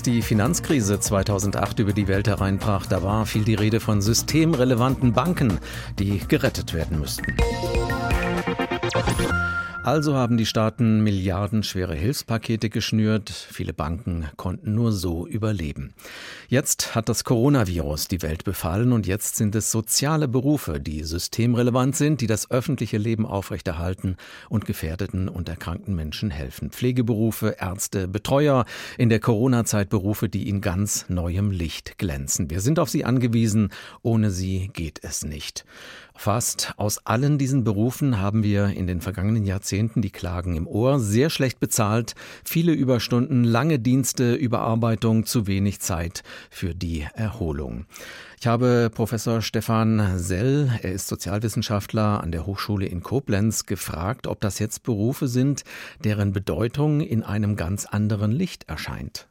Als die Finanzkrise 2008 über die Welt hereinbrach, da war viel die Rede von systemrelevanten Banken, die gerettet werden müssten. Also haben die Staaten milliardenschwere Hilfspakete geschnürt. Viele Banken konnten nur so überleben. Jetzt hat das Coronavirus die Welt befallen und jetzt sind es soziale Berufe, die systemrelevant sind, die das öffentliche Leben aufrechterhalten und gefährdeten und erkrankten Menschen helfen. Pflegeberufe, Ärzte, Betreuer, in der Corona-Zeit Berufe, die in ganz neuem Licht glänzen. Wir sind auf sie angewiesen. Ohne sie geht es nicht. Fast aus allen diesen Berufen haben wir in den vergangenen Jahrzehnten die Klagen im Ohr, sehr schlecht bezahlt, viele Überstunden, lange Dienste, Überarbeitung, zu wenig Zeit für die Erholung. Ich habe Professor Stefan Sell, er ist Sozialwissenschaftler an der Hochschule in Koblenz, gefragt, ob das jetzt Berufe sind, deren Bedeutung in einem ganz anderen Licht erscheint.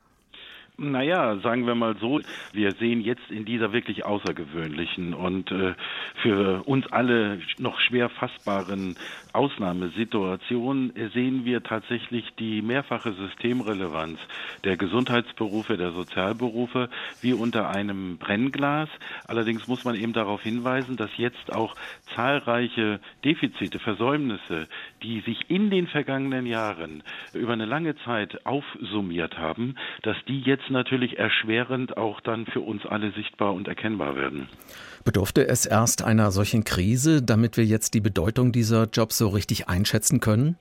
Naja, sagen wir mal so, wir sehen jetzt in dieser wirklich außergewöhnlichen und äh, für uns alle noch schwer fassbaren Ausnahmesituation sehen wir tatsächlich die mehrfache Systemrelevanz der Gesundheitsberufe, der Sozialberufe wie unter einem Brennglas. Allerdings muss man eben darauf hinweisen, dass jetzt auch zahlreiche Defizite, Versäumnisse, die sich in den vergangenen Jahren über eine lange Zeit aufsummiert haben, dass die jetzt natürlich erschwerend auch dann für uns alle sichtbar und erkennbar werden. Bedurfte es erst einer solchen Krise, damit wir jetzt die Bedeutung dieser Jobs so richtig einschätzen können?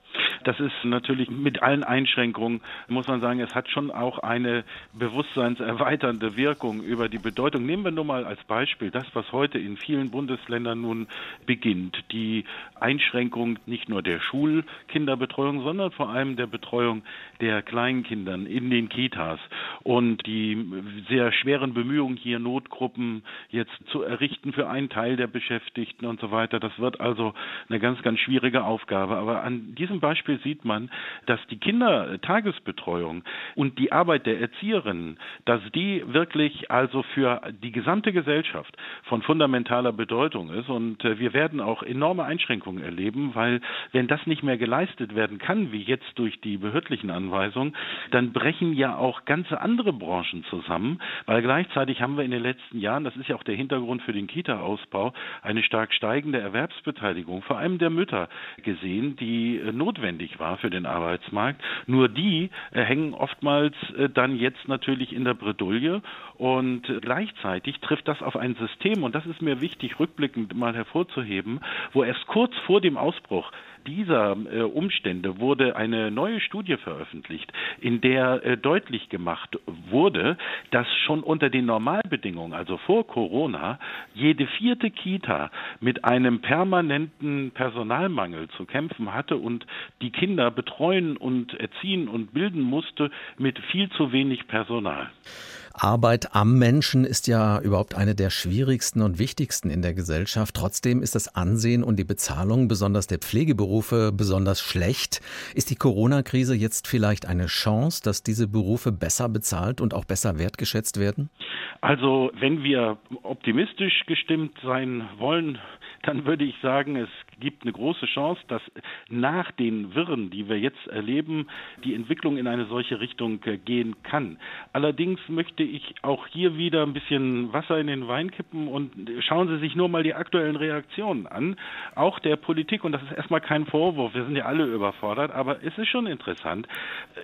Das ist natürlich mit allen Einschränkungen, muss man sagen, es hat schon auch eine bewusstseinserweiternde Wirkung über die Bedeutung. Nehmen wir nur mal als Beispiel das, was heute in vielen Bundesländern nun beginnt. Die Einschränkung nicht nur der Schulkinderbetreuung, sondern vor allem der Betreuung der Kleinkindern in den Kitas und die sehr schweren Bemühungen, hier Notgruppen jetzt zu errichten für einen Teil der Beschäftigten und so weiter. Das wird also eine ganz, ganz schwierige Aufgabe. Aber an diesem Beispiel Sieht man, dass die Kindertagesbetreuung und die Arbeit der Erzieherinnen, dass die wirklich also für die gesamte Gesellschaft von fundamentaler Bedeutung ist. Und äh, wir werden auch enorme Einschränkungen erleben, weil wenn das nicht mehr geleistet werden kann, wie jetzt durch die behördlichen Anweisungen, dann brechen ja auch ganze andere Branchen zusammen, weil gleichzeitig haben wir in den letzten Jahren, das ist ja auch der Hintergrund für den Kita-Ausbau, eine stark steigende Erwerbsbeteiligung, vor allem der Mütter gesehen, die äh, notwendig notwendig war für den Arbeitsmarkt. Nur die äh, hängen oftmals äh, dann jetzt natürlich in der Bredouille und gleichzeitig trifft das auf ein System und das ist mir wichtig rückblickend mal hervorzuheben, wo erst kurz vor dem Ausbruch dieser äh, Umstände wurde eine neue Studie veröffentlicht, in der äh, deutlich gemacht wurde, dass schon unter den Normalbedingungen, also vor Corona, jede vierte Kita mit einem permanenten Personalmangel zu kämpfen hatte und die Kinder betreuen und erziehen und bilden musste mit viel zu wenig Personal. Arbeit am Menschen ist ja überhaupt eine der schwierigsten und wichtigsten in der Gesellschaft. Trotzdem ist das Ansehen und die Bezahlung besonders der Pflegeberufe besonders schlecht. Ist die Corona-Krise jetzt vielleicht eine Chance, dass diese Berufe besser bezahlt und auch besser wertgeschätzt werden? Also, wenn wir optimistisch gestimmt sein wollen, dann würde ich sagen, es gibt eine große Chance, dass nach den Wirren, die wir jetzt erleben, die Entwicklung in eine solche Richtung äh, gehen kann. Allerdings möchte ich auch hier wieder ein bisschen Wasser in den Wein kippen und schauen Sie sich nur mal die aktuellen Reaktionen an, auch der Politik. Und das ist erstmal kein Vorwurf, wir sind ja alle überfordert, aber es ist schon interessant,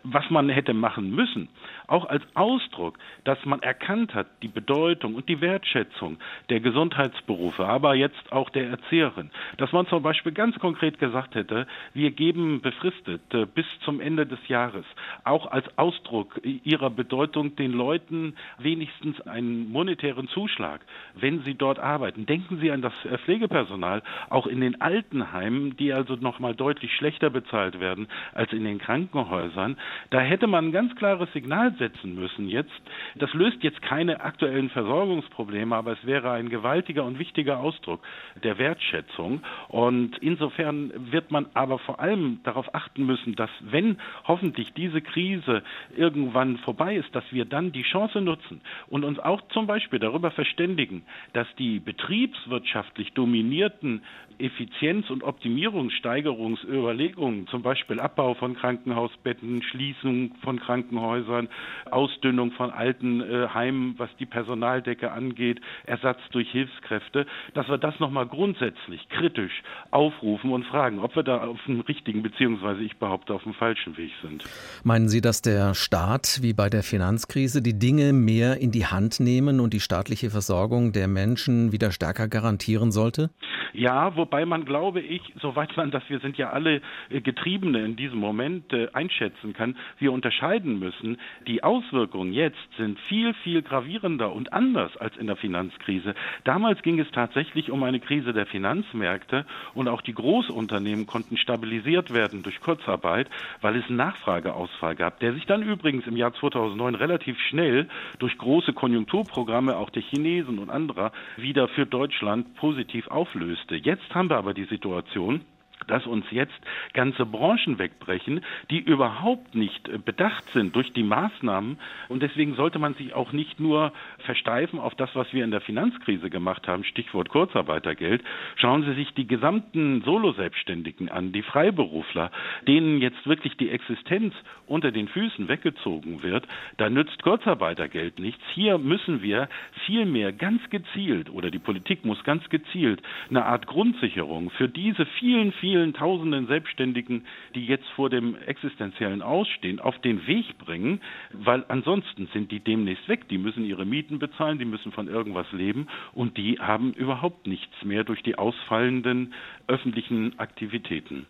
was man hätte machen müssen, auch als Ausdruck, dass man erkannt hat, die Bedeutung und die Wertschätzung der Gesundheitsberufe, aber jetzt auch der Erzieherin, dass man zum Beispiel ganz konkret gesagt hätte, wir geben befristet äh, bis zum Ende des Jahres auch als Ausdruck ihrer Bedeutung den Leuten wenigstens einen monetären Zuschlag, wenn sie dort arbeiten. Denken Sie an das äh, Pflegepersonal, auch in den Altenheimen, die also noch mal deutlich schlechter bezahlt werden als in den Krankenhäusern. Da hätte man ein ganz klares Signal setzen müssen jetzt. Das löst jetzt keine aktuellen Versorgungsprobleme, aber es wäre ein gewaltiger und wichtiger Ausdruck der Wertschätzung. Und Und insofern wird man aber vor allem darauf achten müssen, dass wenn hoffentlich diese Krise irgendwann vorbei ist, dass wir dann die Chance nutzen und uns auch zum Beispiel darüber verständigen, dass die betriebswirtschaftlich dominierten Effizienz- und Optimierungssteigerungsüberlegungen, zum Beispiel Abbau von Krankenhausbetten, Schließung von Krankenhäusern, Ausdünnung von alten äh, Heimen, was die Personaldecke angeht, Ersatz durch Hilfskräfte, dass wir das nochmal grundsätzlich kritisch aufrufen und fragen, ob wir da auf dem richtigen, beziehungsweise ich behaupte, auf dem falschen Weg sind. Meinen Sie, dass der Staat, wie bei der Finanzkrise, die Dinge mehr in die Hand nehmen und die staatliche Versorgung der Menschen wieder stärker garantieren sollte? Ja, wobei man, glaube ich, soweit man das, wir sind ja alle äh, Getriebene in diesem Moment äh, einschätzen kann, wir unterscheiden müssen. Die Auswirkungen jetzt sind viel, viel gravierender und anders als in der Finanzkrise. Damals ging es tatsächlich um eine Krise der Finanzmärkte und auch die Großunternehmen konnten stabilisiert werden durch Kurzarbeit, weil es einen Nachfrageausfall gab, der sich dann übrigens im Jahr 2009 relativ schnell durch große Konjunkturprogramme auch der Chinesen und anderer wieder für Deutschland positiv auflöste. Jetzt haben wir aber die Situation, dass uns jetzt ganze Branchen wegbrechen, die überhaupt nicht äh, bedacht sind durch die Maßnahmen. Und deswegen sollte man sich auch nicht nur versteifen auf das, was wir in der Finanzkrise gemacht haben, Stichwort Kurzarbeitergeld. Schauen Sie sich die gesamten Soloselbstständigen an, die Freiberufler, denen jetzt wirklich die Existenz unter den Füßen weggezogen wird. Da nützt Kurzarbeitergeld nichts. Hier müssen wir vielmehr ganz gezielt oder die Politik muss ganz gezielt eine Art Grundsicherung für diese vielen, vielen vielen tausenden Selbstständigen, die jetzt vor dem existenziellen Ausstehen, auf den Weg bringen, weil ansonsten sind die demnächst weg. Die müssen ihre Mieten bezahlen, die müssen von irgendwas leben und die haben überhaupt nichts mehr durch die ausfallenden öffentlichen Aktivitäten.